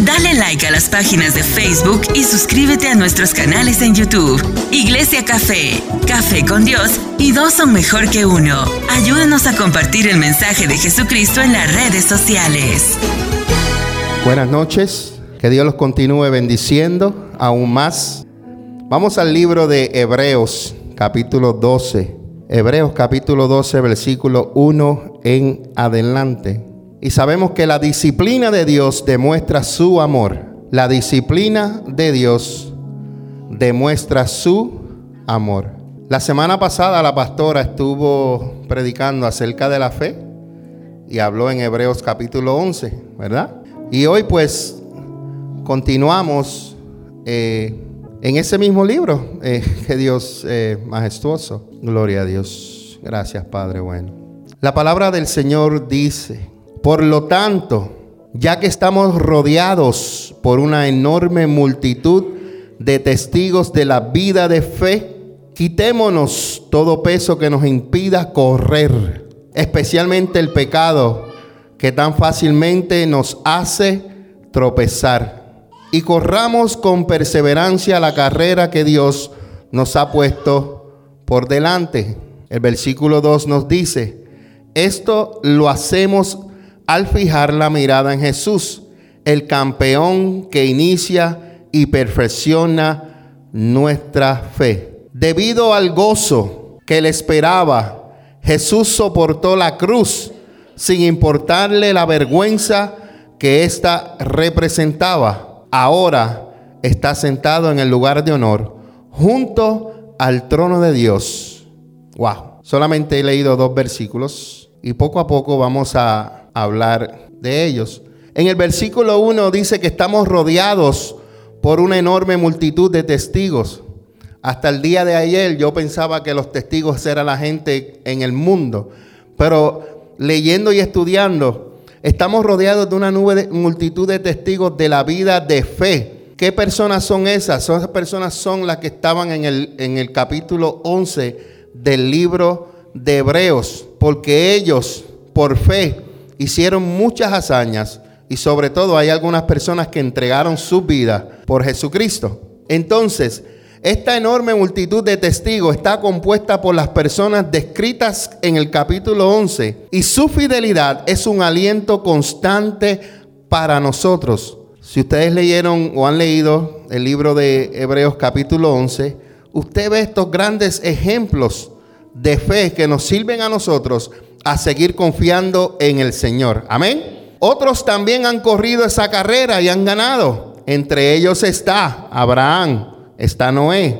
Dale like a las páginas de Facebook y suscríbete a nuestros canales en YouTube. Iglesia Café, Café con Dios y dos son mejor que uno. Ayúdanos a compartir el mensaje de Jesucristo en las redes sociales. Buenas noches, que Dios los continúe bendiciendo aún más. Vamos al libro de Hebreos, capítulo 12. Hebreos capítulo 12, versículo 1 en adelante. Y sabemos que la disciplina de Dios demuestra su amor. La disciplina de Dios demuestra su amor. La semana pasada la pastora estuvo predicando acerca de la fe y habló en Hebreos capítulo 11, ¿verdad? Y hoy pues continuamos eh, en ese mismo libro, eh, que Dios eh, majestuoso. Gloria a Dios. Gracias Padre bueno. La palabra del Señor dice, por lo tanto, ya que estamos rodeados por una enorme multitud de testigos de la vida de fe, quitémonos todo peso que nos impida correr, especialmente el pecado que tan fácilmente nos hace tropezar y corramos con perseverancia la carrera que Dios nos ha puesto por delante. El versículo 2 nos dice, esto lo hacemos al fijar la mirada en Jesús, el campeón que inicia y perfecciona nuestra fe. Debido al gozo que le esperaba, Jesús soportó la cruz sin importarle la vergüenza que ésta representaba ahora está sentado en el lugar de honor junto al trono de Dios. Wow. Solamente he leído dos versículos y poco a poco vamos a hablar de ellos. En el versículo 1 dice que estamos rodeados por una enorme multitud de testigos. Hasta el día de ayer yo pensaba que los testigos eran la gente en el mundo, pero leyendo y estudiando Estamos rodeados de una nube de multitud de testigos de la vida de fe. ¿Qué personas son esas? Esas personas son las que estaban en el, en el capítulo 11 del libro de Hebreos, porque ellos por fe hicieron muchas hazañas y sobre todo hay algunas personas que entregaron su vida por Jesucristo. Entonces, esta enorme multitud de testigos está compuesta por las personas descritas en el capítulo 11 y su fidelidad es un aliento constante para nosotros. Si ustedes leyeron o han leído el libro de Hebreos capítulo 11, usted ve estos grandes ejemplos de fe que nos sirven a nosotros a seguir confiando en el Señor. Amén. Otros también han corrido esa carrera y han ganado. Entre ellos está Abraham, está Noé,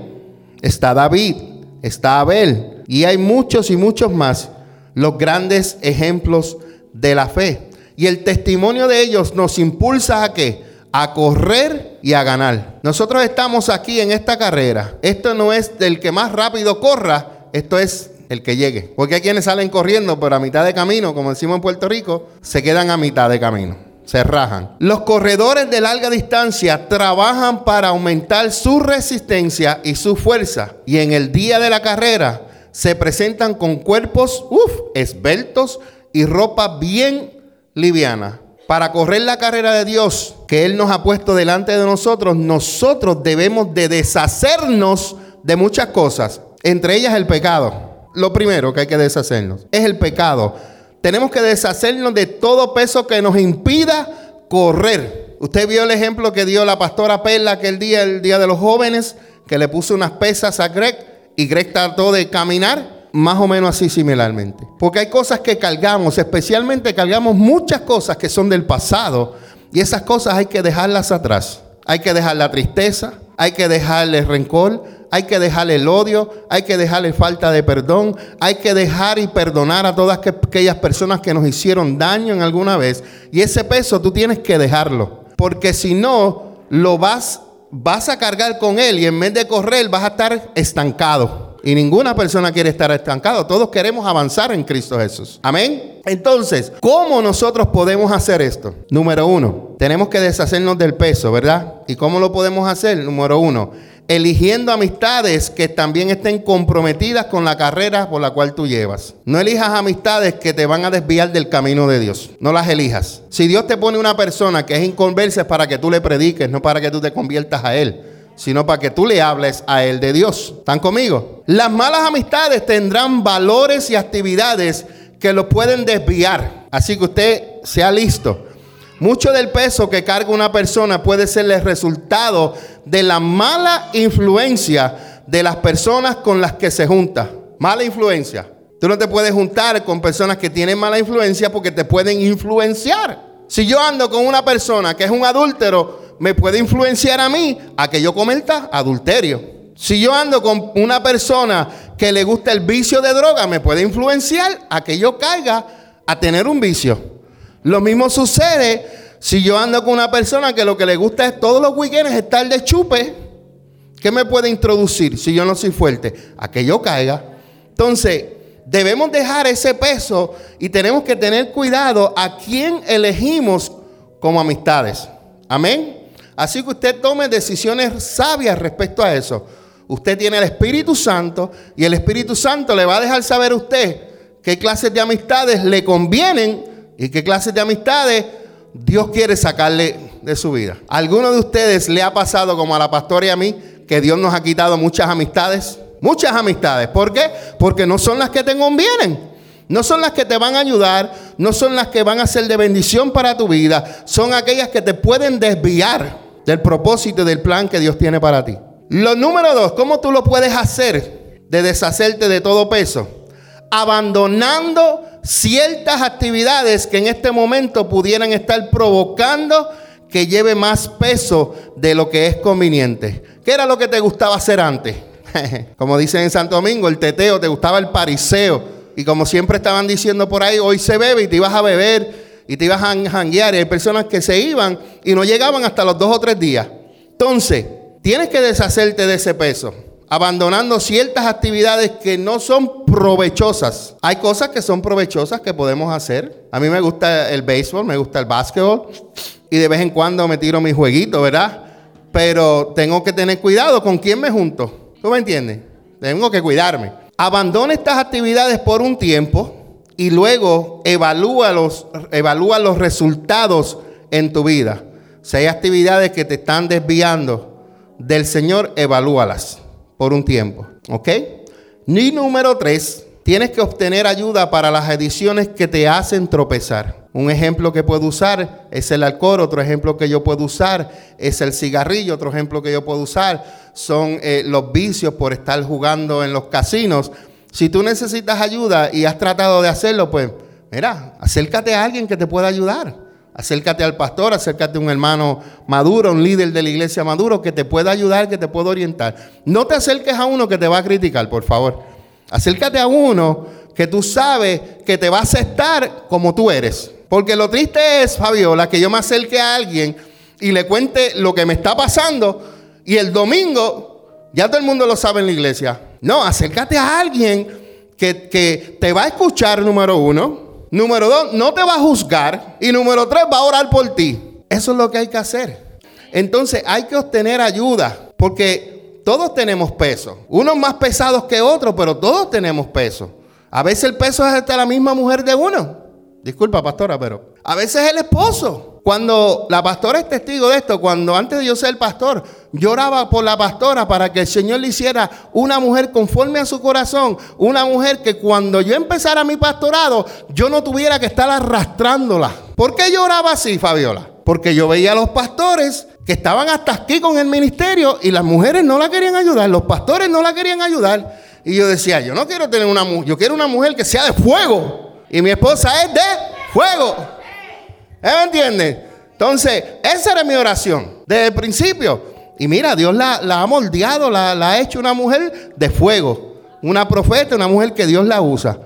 está David, está Abel y hay muchos y muchos más, los grandes ejemplos de la fe. Y el testimonio de ellos nos impulsa a qué? A correr y a ganar. Nosotros estamos aquí en esta carrera. Esto no es del que más rápido corra, esto es el que llegue. Porque hay quienes salen corriendo, pero a mitad de camino, como decimos en Puerto Rico, se quedan a mitad de camino se rajan. Los corredores de larga distancia trabajan para aumentar su resistencia y su fuerza. Y en el día de la carrera se presentan con cuerpos, esbeltos y ropa bien liviana. Para correr la carrera de Dios que Él nos ha puesto delante de nosotros, nosotros debemos de deshacernos de muchas cosas, entre ellas el pecado. Lo primero que hay que deshacernos es el pecado. Tenemos que deshacernos de todo peso que nos impida correr. Usted vio el ejemplo que dio la pastora Perla aquel día, el día de los jóvenes, que le puso unas pesas a Greg y Greg trató de caminar más o menos así similarmente. Porque hay cosas que cargamos, especialmente cargamos muchas cosas que son del pasado y esas cosas hay que dejarlas atrás. Hay que dejar la tristeza, hay que dejarle rencor, hay que dejarle el odio, hay que dejarle falta de perdón, hay que dejar y perdonar a todas aquellas personas que nos hicieron daño en alguna vez. Y ese peso tú tienes que dejarlo, porque si no, lo vas, vas a cargar con él y en vez de correr vas a estar estancado. Y ninguna persona quiere estar estancado. Todos queremos avanzar en Cristo Jesús. Amén. Entonces, ¿cómo nosotros podemos hacer esto? Número uno, tenemos que deshacernos del peso, ¿verdad? ¿Y cómo lo podemos hacer? Número uno, eligiendo amistades que también estén comprometidas con la carrera por la cual tú llevas. No elijas amistades que te van a desviar del camino de Dios. No las elijas. Si Dios te pone una persona que es inconversa es para que tú le prediques, no para que tú te conviertas a Él sino para que tú le hables a Él de Dios. ¿Están conmigo? Las malas amistades tendrán valores y actividades que lo pueden desviar. Así que usted sea listo. Mucho del peso que carga una persona puede ser el resultado de la mala influencia de las personas con las que se junta. Mala influencia. Tú no te puedes juntar con personas que tienen mala influencia porque te pueden influenciar. Si yo ando con una persona que es un adúltero, me puede influenciar a mí a que yo cometa adulterio. Si yo ando con una persona que le gusta el vicio de droga, me puede influenciar a que yo caiga a tener un vicio. Lo mismo sucede si yo ando con una persona que lo que le gusta es todos los weekends estar de chupe. ¿Qué me puede introducir si yo no soy fuerte? A que yo caiga. Entonces, debemos dejar ese peso y tenemos que tener cuidado a quién elegimos como amistades. Amén. Así que usted tome decisiones sabias respecto a eso. Usted tiene el Espíritu Santo y el Espíritu Santo le va a dejar saber a usted qué clases de amistades le convienen ¿Y qué clase de amistades Dios quiere sacarle de su vida? ¿Alguno de ustedes le ha pasado como a la pastora y a mí que Dios nos ha quitado muchas amistades? Muchas amistades. ¿Por qué? Porque no son las que te convienen. No son las que te van a ayudar, no son las que van a ser de bendición para tu vida, son aquellas que te pueden desviar del propósito y del plan que Dios tiene para ti. Lo número dos, ¿cómo tú lo puedes hacer de deshacerte de todo peso? Abandonando ciertas actividades que en este momento pudieran estar provocando que lleve más peso de lo que es conveniente. ¿Qué era lo que te gustaba hacer antes? como dicen en Santo Domingo, el teteo, te gustaba el pariseo. Y como siempre estaban diciendo por ahí, hoy se bebe y te ibas a beber y te ibas a janguear. Y hay personas que se iban y no llegaban hasta los dos o tres días. Entonces, tienes que deshacerte de ese peso abandonando ciertas actividades que no son provechosas. Hay cosas que son provechosas que podemos hacer. A mí me gusta el béisbol, me gusta el básquetbol y de vez en cuando me tiro mi jueguito, ¿verdad? Pero tengo que tener cuidado con quién me junto. ¿Tú me entiendes? Tengo que cuidarme. Abandona estas actividades por un tiempo y luego evalúa los, evalúa los resultados en tu vida. Si hay actividades que te están desviando del Señor, evalúalas por un tiempo. ¿Ok? Ni número tres, tienes que obtener ayuda para las ediciones que te hacen tropezar. Un ejemplo que puedo usar es el alcohol, otro ejemplo que yo puedo usar es el cigarrillo, otro ejemplo que yo puedo usar son eh, los vicios por estar jugando en los casinos. Si tú necesitas ayuda y has tratado de hacerlo, pues mira, acércate a alguien que te pueda ayudar. Acércate al pastor, acércate a un hermano maduro, un líder de la iglesia maduro que te pueda ayudar, que te pueda orientar. No te acerques a uno que te va a criticar, por favor. Acércate a uno que tú sabes que te va a aceptar como tú eres. Porque lo triste es, Fabiola, que yo me acerque a alguien y le cuente lo que me está pasando y el domingo ya todo el mundo lo sabe en la iglesia. No, acércate a alguien que, que te va a escuchar, número uno Número dos, no te va a juzgar. Y número tres, va a orar por ti. Eso es lo que hay que hacer. Entonces hay que obtener ayuda. Porque todos tenemos peso. Unos más pesados que otros, pero todos tenemos peso. A veces el peso es hasta la misma mujer de uno. Disculpa, pastora, pero a veces es el esposo. Cuando la pastora es testigo de esto, cuando antes de yo ser pastor, lloraba por la pastora para que el Señor le hiciera una mujer conforme a su corazón, una mujer que cuando yo empezara mi pastorado, yo no tuviera que estar arrastrándola. ¿Por qué lloraba así, Fabiola? Porque yo veía a los pastores que estaban hasta aquí con el ministerio y las mujeres no la querían ayudar, los pastores no la querían ayudar. Y yo decía, yo no quiero tener una mujer, yo quiero una mujer que sea de fuego. Y mi esposa es de fuego. ¿Eh, ¿Me entienden? Entonces, esa era mi oración desde el principio. Y mira, Dios la, ha moldeado, la, ha hecho una mujer de fuego, una profeta, una mujer que Dios la usa.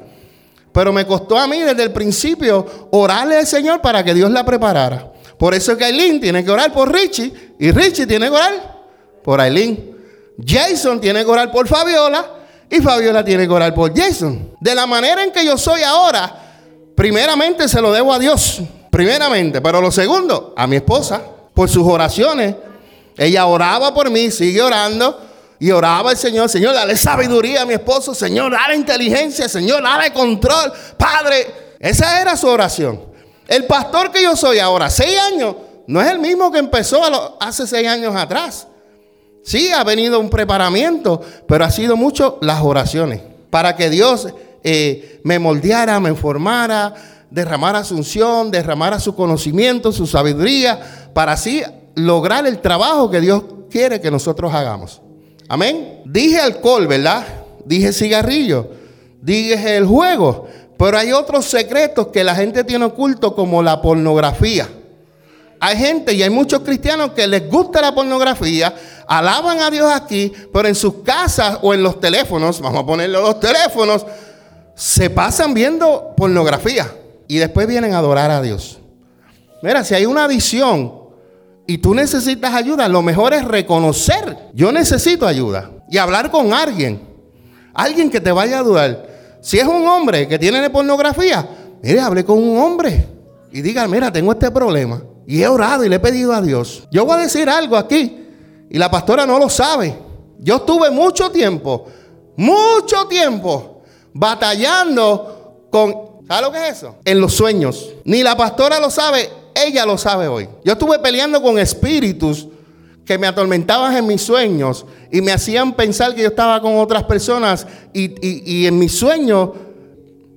Pero me costó a mí desde el principio orarle al Señor para que Dios la preparara. Por eso es que Aileen tiene que orar por Richie y Richie tiene que orar por Aileen. Jason tiene que orar por Fabiola y Fabiola tiene que orar por Jason. De la manera en que yo soy ahora, primeramente se lo debo a Dios. Primeramente, pero lo segundo, a mi esposa, por sus oraciones. Ella oraba por mí, sigue orando, Y oraba al Señor, Señor, dale sabiduría a mi esposo, Señor, dale inteligencia, Señor, dale control. Padre, esa era su oración. El pastor que yo soy ahora, seis años, no es el mismo que empezó hace seis años atrás. Sí, ha venido un preparamiento, pero ha sido mucho las oraciones. Para que Dios eh, me moldeara, me informara, derramara su unción, derramara su conocimiento, su sabiduría, para así lograr el trabajo que Dios quiere que nosotros hagamos. Amén. Dije alcohol, ¿verdad? Dije cigarrillo. Dije el juego. Pero hay otros secretos que la gente tiene oculto como la pornografía. Hay gente y hay muchos cristianos que les gusta la pornografía, alaban a Dios aquí, pero en sus casas o en los teléfonos, vamos a ponerlo los teléfonos, se pasan viendo pornografía y después vienen a adorar a Dios. Mira, si hay una visión y tú necesitas ayuda, lo mejor es reconocer, yo necesito ayuda y hablar con alguien, alguien que te vaya a ayudar. Si es un hombre que tiene pornografía, mire, hable con un hombre y diga, mira, tengo este problema. Y he orado y le he pedido a Dios. Yo voy a decir algo aquí y la pastora no lo sabe. Yo estuve mucho tiempo, mucho tiempo batallando con, ¿sabe lo que es eso? En los sueños. Ni la pastora lo sabe, ella lo sabe hoy. Yo estuve peleando con espíritus que me atormentaban en mis sueños y me hacían pensar que yo estaba con otras personas y, en mis sueños.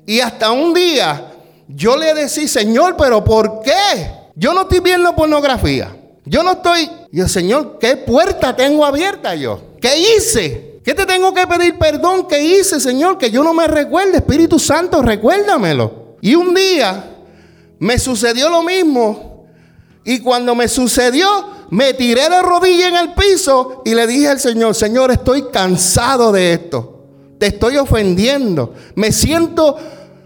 Y hasta un día yo le decía, Señor, pero ¿por qué? Yo no estoy viendo pornografía. Yo no estoy, yo, Señor, ¿qué puerta tengo abierta yo? ¿Qué hice? ¿Qué te tengo que pedir perdón? ¿Qué hice, Señor? Que yo no me recuerde. Espíritu Santo, recuérdamelo. Y un día me sucedió lo mismo. Y cuando me sucedió, me tiré de rodilla en el piso y le dije al Señor, Señor, estoy cansado de esto. Te estoy ofendiendo. Me siento,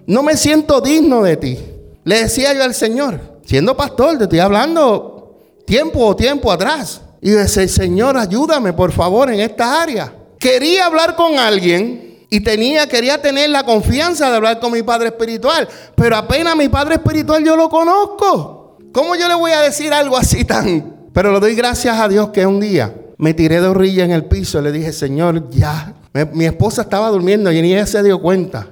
no me siento digno de ti. Le decía yo al Señor, siendo pastor, te estoy hablando tiempo o tiempo atrás. Y decía, Señor, ayúdame por favor en esta área. Quería hablar con alguien y tenía, quería tener la confianza de hablar con mi padre espiritual. Pero apenas mi padre espiritual yo lo conozco. ¿Cómo yo le voy a decir algo así tan pero le doy gracias a Dios que un día me tiré de orilla en el piso y le dije, Señor, ya. Mi esposa estaba durmiendo y ni ella se dio cuenta.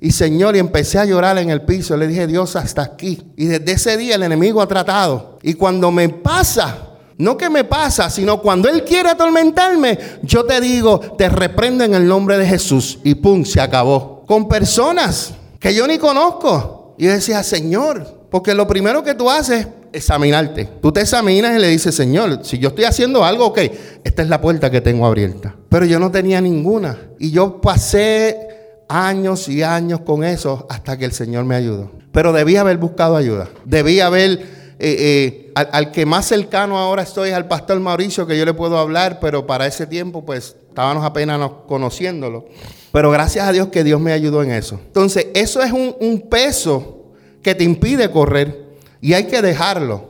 Y Señor, y empecé a llorar en el piso. Le dije, Dios, hasta aquí. Y desde ese día el enemigo ha tratado. Y cuando me pasa, no que me pasa, sino cuando Él quiere atormentarme, yo te digo, te reprendo en el nombre de Jesús. Y pum, se acabó. Con personas que yo ni conozco. Y yo decía, Señor, porque lo primero que tú haces examinarte. Tú te examinas y le dices, Señor, si yo estoy haciendo algo, ok, esta es la puerta que tengo abierta. Pero yo no tenía ninguna. Y yo pasé años y años con eso hasta que el Señor me ayudó. Pero debía haber buscado ayuda. Debía haber, eh, eh, al, que más cercano ahora estoy es al pastor Mauricio, que yo le puedo hablar, pero para ese tiempo pues estábamos apenas conociéndolo. Pero gracias a Dios que Dios me ayudó en eso. Entonces, eso es un, peso que te impide correr. Y hay que dejarlo.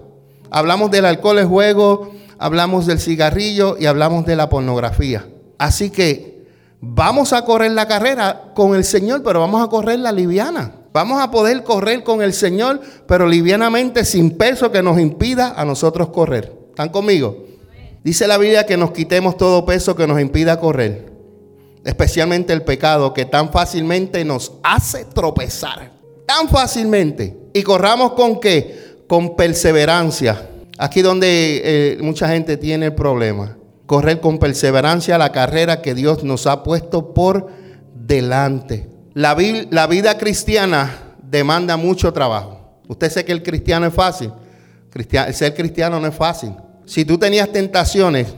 Hablamos del alcohol, el juego, hablamos del cigarrillo y hablamos de la pornografía. Así que vamos a correr la carrera con el Señor, pero vamos a correr la liviana. Vamos a poder correr con el Señor, pero livianamente, sin peso que nos impida a nosotros correr. ¿Están conmigo? Dice la Biblia que nos quitemos todo peso que nos impida correr, especialmente el pecado que tan fácilmente nos hace tropezar. Tan fácilmente y corramos con qué? Con perseverancia. Aquí donde eh, mucha gente tiene el problema. Correr con perseverancia la carrera que Dios nos ha puesto por delante. La, vida cristiana demanda mucho trabajo. Usted sé que el cristiano es fácil. ser cristiano no es fácil. Si tú tenías tentaciones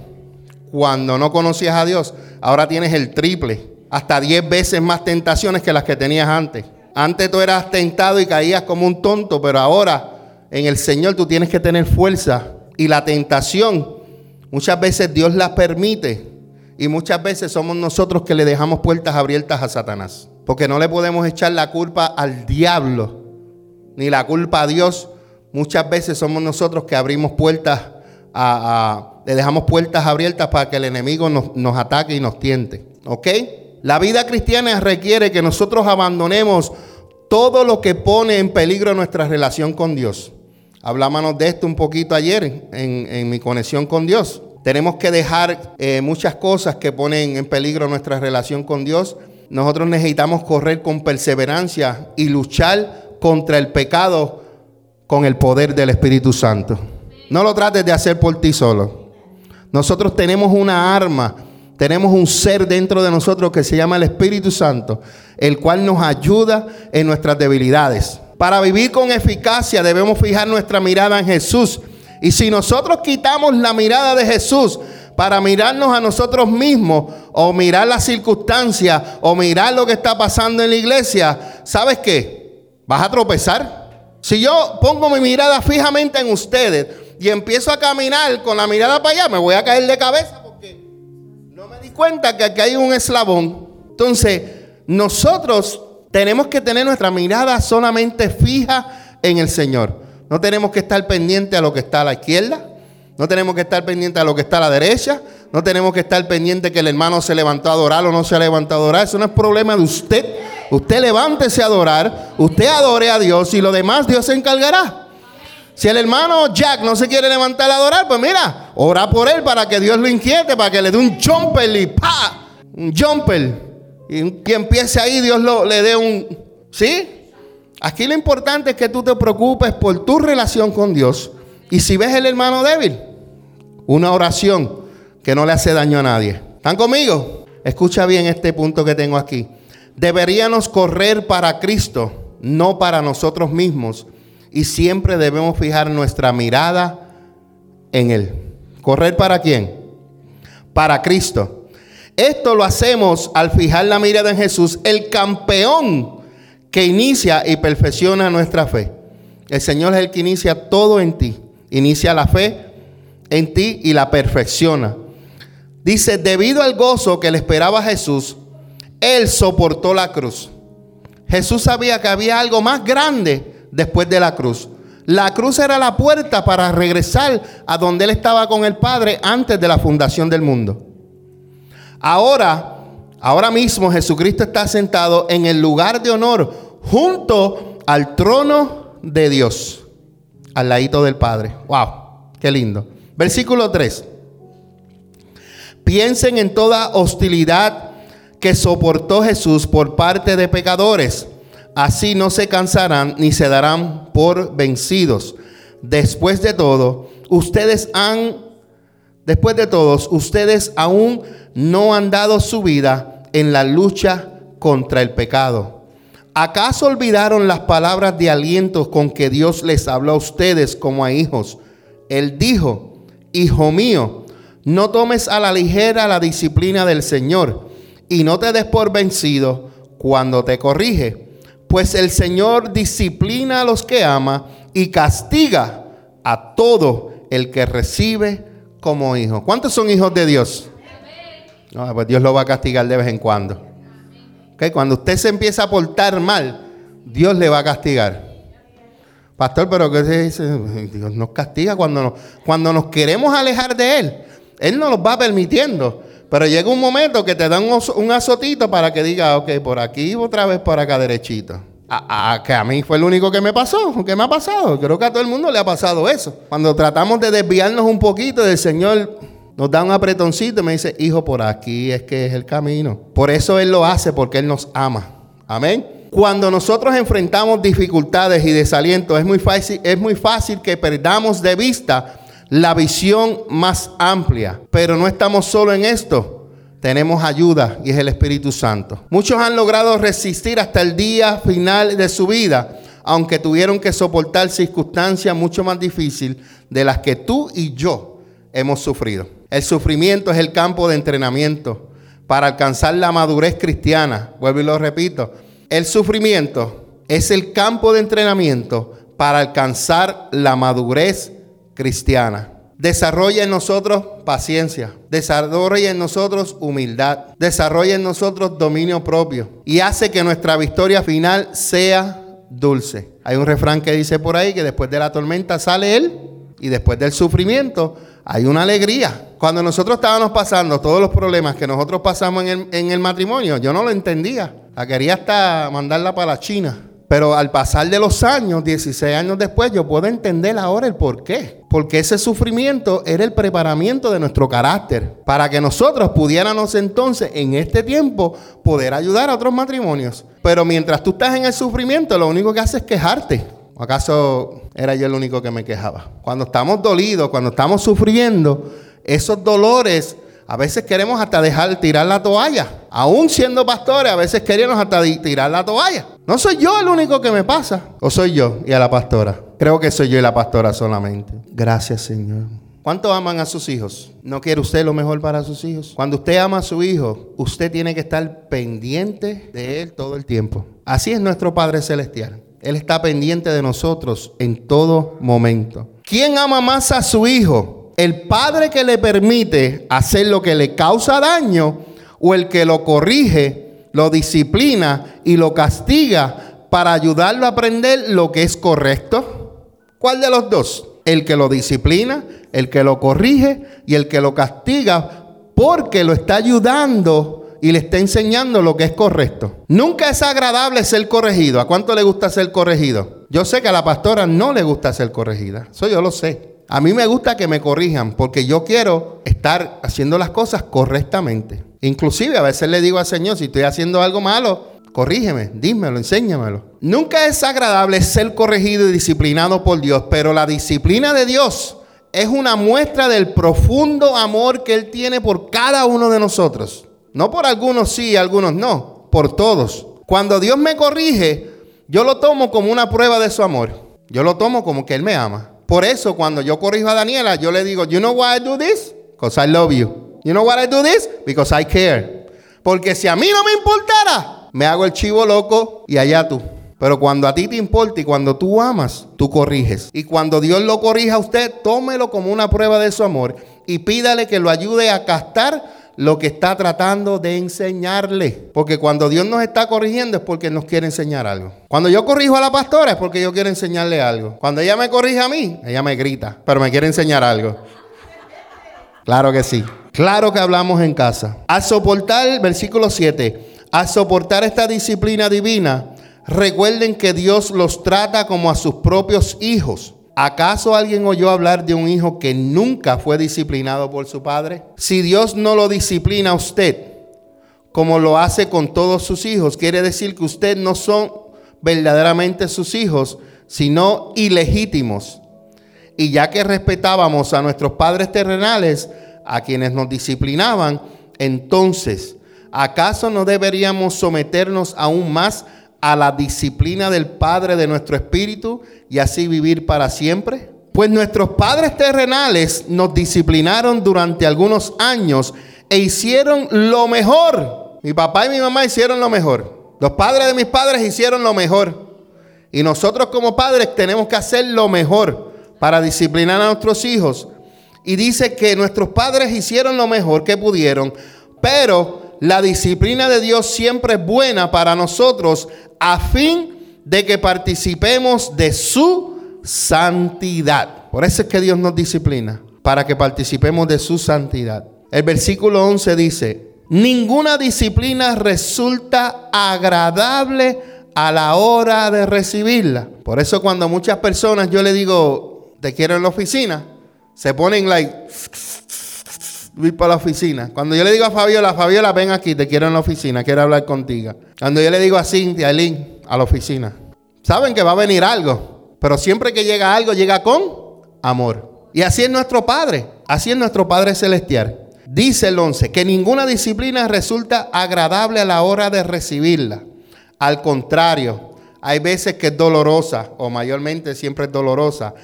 cuando no conocías a Dios, ahora tienes el triple, hasta 10 veces más tentaciones que las que tenías antes. Antes tú eras tentado y caías como un tonto, pero ahora en el Señor tú tienes que tener fuerza. Y la tentación, muchas veces Dios la permite. Y muchas veces somos nosotros que le dejamos puertas abiertas a Satanás. Porque no le podemos echar la culpa al diablo, ni la culpa a Dios. Muchas veces somos nosotros que abrimos puertas a, le dejamos puertas abiertas para que el enemigo nos, nos ataque y nos tiente. ¿Ok? La vida cristiana requiere que nosotros abandonemos todo lo que pone en peligro nuestra relación con Dios. Hablábamos de esto un poquito ayer en, mi conexión con Dios. Tenemos que dejar eh, muchas cosas que ponen en peligro nuestra relación con Dios. Nosotros necesitamos correr con perseverancia y luchar contra el pecado con el poder del Espíritu Santo. No lo trates de hacer por ti solo. Nosotros tenemos una arma, tenemos un ser dentro de nosotros que se llama el Espíritu Santo, el cual nos ayuda en nuestras debilidades. Para vivir con eficacia debemos fijar nuestra mirada en Jesús y si nosotros quitamos la mirada de Jesús para mirarnos a nosotros mismos o mirar las circunstancias o mirar lo que está pasando en la iglesia, ¿sabes qué? Vas a tropezar. Si yo pongo mi mirada fijamente en ustedes y empiezo a caminar con la mirada para allá, me voy a caer de cabeza porque no me di cuenta que aquí hay un eslabón. Entonces, nosotros tenemos que tener nuestra mirada solamente fija en el Señor. No tenemos que estar pendientes a lo que está a la izquierda. No tenemos que estar pendientes a lo que está a la derecha. No tenemos que estar pendientes que el hermano se levantó a adorar o no se ha levantado a adorar. Eso no es problema de usted. Usted levántese a adorar. Usted adore a Dios y lo demás Dios se encargará. Si el hermano Jack no se quiere levantar a adorar, pues mira, ora por él para que Dios lo inquiete, para que le dé un jumper y pa, un jumper. Y que empiece ahí, Dios lo, le dé un, ¿sí? Aquí lo importante es que tú te preocupes por tu relación con Dios. Y si ves el hermano débil, una oración que no le hace daño a nadie. ¿Están conmigo? Escucha bien este punto que tengo aquí. Deberíamos correr para Cristo, no para nosotros mismos. Y siempre debemos fijar nuestra mirada en Él. ¿Correr para quién? Para Cristo. Esto lo hacemos al fijar la mirada en Jesús, el campeón que inicia y perfecciona nuestra fe. El Señor es el que inicia todo en ti. Inicia la fe en ti y la perfecciona. Dice, debido al gozo que le esperaba a Jesús, Él soportó la cruz. Jesús sabía que había algo más grande después de la cruz. La cruz era la puerta para regresar a donde Él estaba con el Padre antes de la fundación del mundo. Ahora Ahora mismo Jesucristo está sentado en el lugar de honor junto al trono de Dios, al ladito del Padre. ¡Wow! ¡Qué lindo! Versículo 3. Piensen en toda hostilidad que soportó Jesús por parte de pecadores. Así no se cansarán ni se darán por vencidos. Después de todo, ustedes han, después de todos, ustedes aún no han dado su vida en la lucha contra el pecado. ¿Acaso olvidaron las palabras de aliento con que Dios les habló a ustedes como a hijos? Él dijo, Hijo mío, no tomes a la ligera la disciplina del Señor y no te des por vencido cuando te corrige, pues el Señor disciplina a los que ama y castiga a todo el que recibe como hijo. ¿Cuántos son hijos de Dios? No, pues Dios lo va a castigar de vez en cuando. Cuando usted se empieza a portar mal, Dios le va a castigar. Pastor, pero ¿qué se dice? Dios nos castiga cuando nos, cuando nos queremos alejar de Él. Él nos lo va permitiendo. Pero llega un momento que te dan un, azotito para que diga, ok, por aquí otra vez por acá derechito. Que a mí fue el único que me pasó, que me ha pasado. Creo que a todo el mundo le ha pasado eso. Cuando tratamos de desviarnos un poquito del Señor, nos da un apretoncito y me dice, hijo, por aquí es que es el camino. Por eso Él lo hace, porque Él nos ama. Amén. Cuando nosotros enfrentamos dificultades y desalientos, es muy fácil, es muy fácil que perdamos de vista la visión más amplia. Pero no estamos solo en esto. Tenemos ayuda y es el Espíritu Santo. Muchos han logrado resistir hasta el día final de su vida, aunque tuvieron que soportar circunstancias mucho más difíciles de las que tú y yo hemos sufrido. El sufrimiento es el campo de entrenamiento para alcanzar la madurez cristiana. Vuelvo y lo repito. El sufrimiento es el campo de entrenamiento para alcanzar la madurez cristiana. Desarrolla en nosotros paciencia, desarrolla en nosotros humildad, desarrolla en nosotros dominio propio y hace que nuestra victoria final sea dulce. Hay un refrán que dice por ahí que después de la tormenta sale él y después del sufrimiento hay una alegría. Cuando nosotros estábamos pasando todos los problemas que nosotros pasamos en el, matrimonio, yo no lo entendía. La quería hasta mandarla para la China. Pero al pasar de los años, 16 años después, yo puedo entender ahora el por qué. Porque ese sufrimiento era el preparamiento de nuestro carácter. Para que nosotros pudiéramos entonces, en este tiempo, poder ayudar a otros matrimonios. Pero mientras tú estás en el sufrimiento, lo único que haces es quejarte. ¿O acaso era yo el único que me quejaba? Cuando estamos dolidos, cuando estamos sufriendo, esos dolores a veces queremos hasta dejar tirar la toalla. Aún siendo pastores, a veces queremos hasta tirar la toalla. No soy yo el único que me pasa. O soy yo y a la pastora. Creo que soy yo y la pastora solamente. Gracias, Señor. ¿Cuánto aman a sus hijos? ¿No quiere usted lo mejor para sus hijos? Cuando usted ama a su hijo, usted tiene que estar pendiente de él todo el tiempo. Así es nuestro Padre Celestial. Él está pendiente de nosotros en todo momento. ¿Quién ama más a su hijo? El padre que le permite hacer lo que le causa daño o el que lo corrige, lo disciplina y lo castiga para ayudarlo a aprender lo que es correcto? ¿Cuál de los dos? El que lo disciplina, el que lo corrige y el que lo castiga porque lo está ayudando y le está enseñando lo que es correcto. Nunca es agradable ser corregido. ¿A cuánto le gusta ser corregido? Yo sé que a la pastora no le gusta ser corregida. Eso yo lo sé. A mí me gusta que me corrijan porque yo quiero estar haciendo las cosas correctamente. Inclusive a veces le digo al Señor, si estoy haciendo algo malo, corrígeme, dímelo, enséñamelo. Nunca es agradable ser corregido y disciplinado por Dios, pero la disciplina de Dios es una muestra del profundo amor que Él tiene por cada uno de nosotros. No por algunos sí, algunos no, por todos. Cuando Dios me corrige, yo lo tomo como una prueba de su amor. Yo lo tomo como que Él me ama. Por eso cuando yo corrijo a Daniela, yo le digo, you know why I do this? Because I love you. You know why I do this? Because I care. Porque si a mí no me importara, me hago el chivo loco y allá tú. Pero cuando a ti te importa y cuando tú amas, tú corriges. Y cuando Dios lo corrija a usted, tómelo como una prueba de su amor y pídale que lo ayude a castar lo que está tratando de enseñarle. Porque cuando Dios nos está corrigiendo es porque nos quiere enseñar algo. Cuando yo corrijo a la pastora es porque yo quiero enseñarle algo. Cuando ella me corrige a mí, ella me grita, pero me quiere enseñar algo. Claro que sí. Claro que hablamos en casa. Al soportar, versículo 7, al soportar esta disciplina divina, recuerden que Dios los trata como a sus propios hijos. ¿Acaso alguien oyó hablar de un hijo que nunca fue disciplinado por su padre? Si Dios no lo disciplina a usted, como lo hace con todos sus hijos, quiere decir que usted no son verdaderamente sus hijos, sino ilegítimos. Y ya que respetábamos a nuestros padres terrenales, a quienes nos disciplinaban, entonces, ¿acaso no deberíamos someternos aún más a la disciplina del Padre de nuestro espíritu y así vivir para siempre? Pues nuestros padres terrenales nos disciplinaron durante algunos años e hicieron lo mejor. Mi papá y mi mamá hicieron lo mejor. Los padres de mis padres hicieron lo mejor. Y nosotros como padres tenemos que hacer lo mejor para disciplinar a nuestros hijos. Y dice que nuestros padres hicieron lo mejor que pudieron, pero la disciplina de Dios siempre es buena para nosotros a fin de que participemos de su santidad. Por eso es que Dios nos disciplina, para que participemos de su santidad. El versículo 11 dice, ninguna disciplina resulta agradable a la hora de recibirla. Por eso cuando muchas personas yo le digo, te quiero en la oficina, se ponen like ir para la oficina. Cuando yo le digo a Fabiola, Fabiola, ven aquí, te quiero en la oficina, quiero hablar contigo. Cuando yo le digo a Cintia, a Lynn, a la oficina, saben que va a venir algo, pero siempre que llega algo, llega con amor. Y así es nuestro Padre, así es nuestro Padre Celestial. Dice el 11, que ninguna disciplina resulta agradable a la hora de recibirla. Al contrario, hay veces que es dolorosa, o mayormente siempre es dolorosa,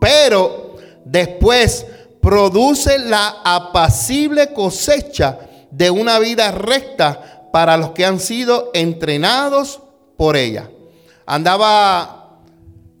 pero después produce la apacible cosecha de una vida recta para los que han sido entrenados por ella. Andaba,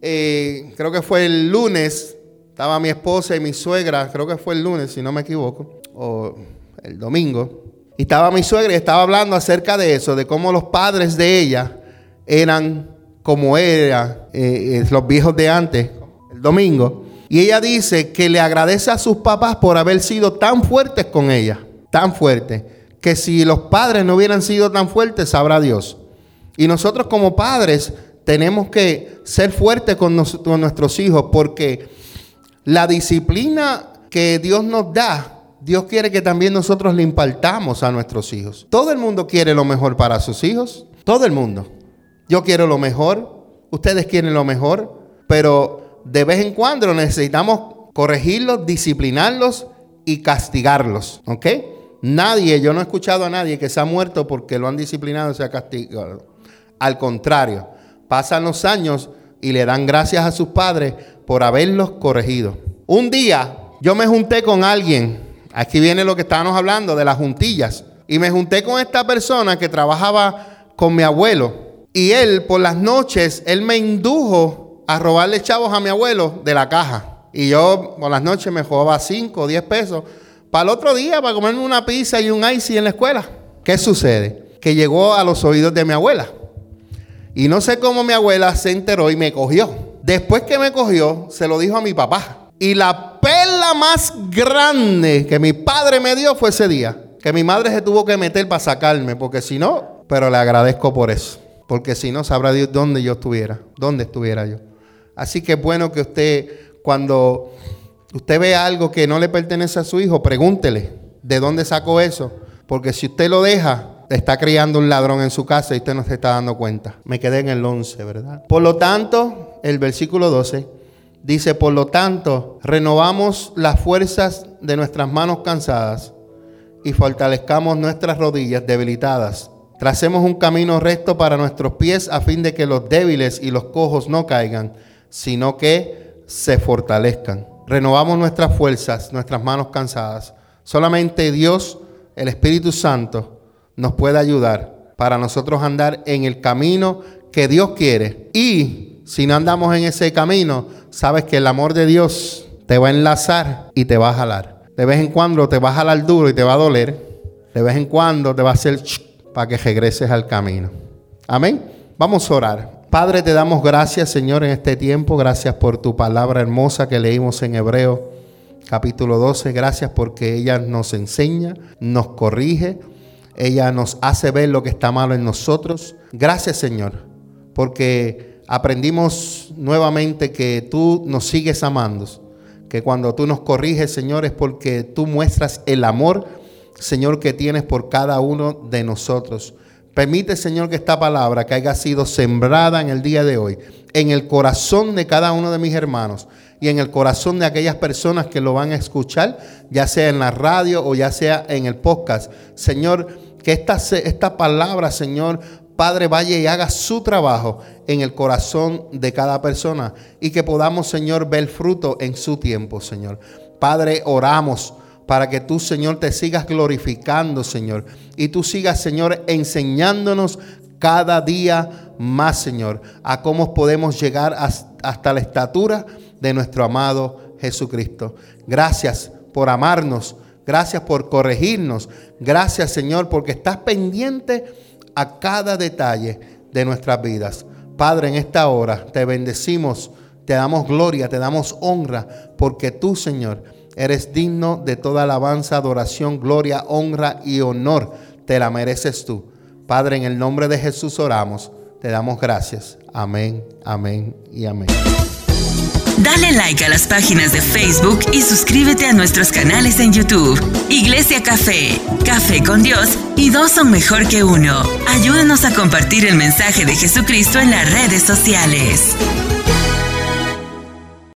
eh, creo que fue el lunes, estaba mi esposa y mi suegra, creo que fue el lunes, si no me equivoco, o el domingo, y estaba mi suegra y estaba hablando acerca de eso, de cómo los padres de ella eran como eran eh, eh, los viejos de antes, el domingo. Y ella dice que le agradece a sus papás por haber sido tan fuertes con ella, tan fuertes, que si los padres no hubieran sido tan fuertes, sabrá Dios. Y nosotros como padres tenemos que ser fuertes con, con nuestros hijos porque la disciplina que Dios nos da Dios quiere que también nosotros le impartamos a nuestros hijos. Todo el mundo quiere lo mejor para sus hijos. Todo el mundo. Yo quiero lo mejor. Ustedes quieren lo mejor. Pero de vez en cuando necesitamos corregirlos, disciplinarlos y castigarlos. ¿Ok? Nadie, yo no he escuchado a nadie que se ha muerto porque lo han disciplinado y se ha castigado. Al contrario, pasan los años y le dan gracias a sus padres por haberlos corregido. Un día yo me junté con alguien Aquí viene lo que estábamos hablando de las juntillas. Y me junté con esta persona que trabajaba con mi abuelo. Y él, por las noches, él me indujo a robarle chavos a mi abuelo de la caja. Y yo por las noches me jugaba 5 o 10 pesos para el otro día, para comerme una pizza y un icy en la escuela. ¿Qué sucede? Que llegó a los oídos de mi abuela. Y no sé cómo mi abuela se enteró y me cogió. Después que me cogió, se lo dijo a mi papá. Y la perla más grande que mi padre me dio fue ese día. Que mi madre se tuvo que meter para sacarme, porque si no, pero le agradezco por eso. Porque si no, sabrá Dios dónde yo estuviera, dónde estuviera yo. Así que es bueno que usted, cuando usted ve algo que no le pertenece a su hijo, pregúntele de dónde sacó eso. Porque si usted lo deja, está criando un ladrón en su casa y usted no se está dando cuenta. Me quedé en el 11, ¿verdad? Por lo tanto, el versículo 12 Dice, por lo tanto, renovamos las fuerzas de nuestras manos cansadas y fortalezcamos nuestras rodillas debilitadas. Tracemos un camino recto para nuestros pies a fin de que los débiles y los cojos no caigan, sino que se fortalezcan. Renovamos nuestras fuerzas, nuestras manos cansadas. Solamente Dios, el Espíritu Santo, nos puede ayudar para nosotros andar en el camino que Dios quiere. Y si no andamos en ese camino, sabes que el amor de Dios te va a enlazar y te va a jalar. De vez en cuando te va a jalar duro y te va a doler. De vez en cuando te va a hacer para que regreses al camino. Amén. Vamos a orar. Padre, te damos gracias, Señor, en este tiempo. Gracias por tu palabra hermosa que leímos en Hebreo capítulo 12. Gracias porque ella nos enseña, nos corrige, ella nos hace ver lo que está malo en nosotros. Gracias, Señor, porque aprendimos nuevamente que tú nos sigues amando, que cuando tú nos corriges, Señor, es porque tú muestras el amor, Señor, que tienes por cada uno de nosotros. Permite, Señor, que esta palabra que haya sido sembrada en el día de hoy, en el corazón de cada uno de mis hermanos y en el corazón de aquellas personas que lo van a escuchar, ya sea en la radio o ya sea en el podcast. Señor, que esta, esta palabra, Señor, Padre, vaya y haga su trabajo en el corazón de cada persona y que podamos, Señor, ver fruto en su tiempo, Señor. Padre, oramos para que tú, Señor, te sigas glorificando, Señor, y tú sigas, Señor, enseñándonos cada día más, Señor, a cómo podemos llegar hasta la estatura de nuestro amado Jesucristo. Gracias por amarnos, gracias por corregirnos, gracias, Señor, porque estás pendiente a cada detalle de nuestras vidas. Padre, en esta hora te bendecimos, te damos gloria, te damos honra, porque tú, Señor, eres digno de toda alabanza, adoración, gloria, honra y honor. Te la mereces tú. Padre, en el nombre de Jesús oramos. Te damos gracias. Amén, amén y amén. Dale like a las páginas de Facebook y suscríbete a nuestros canales en YouTube. Iglesia Café, Café con Dios y dos son mejor que uno. Ayúdanos a compartir el mensaje de Jesucristo en las redes sociales.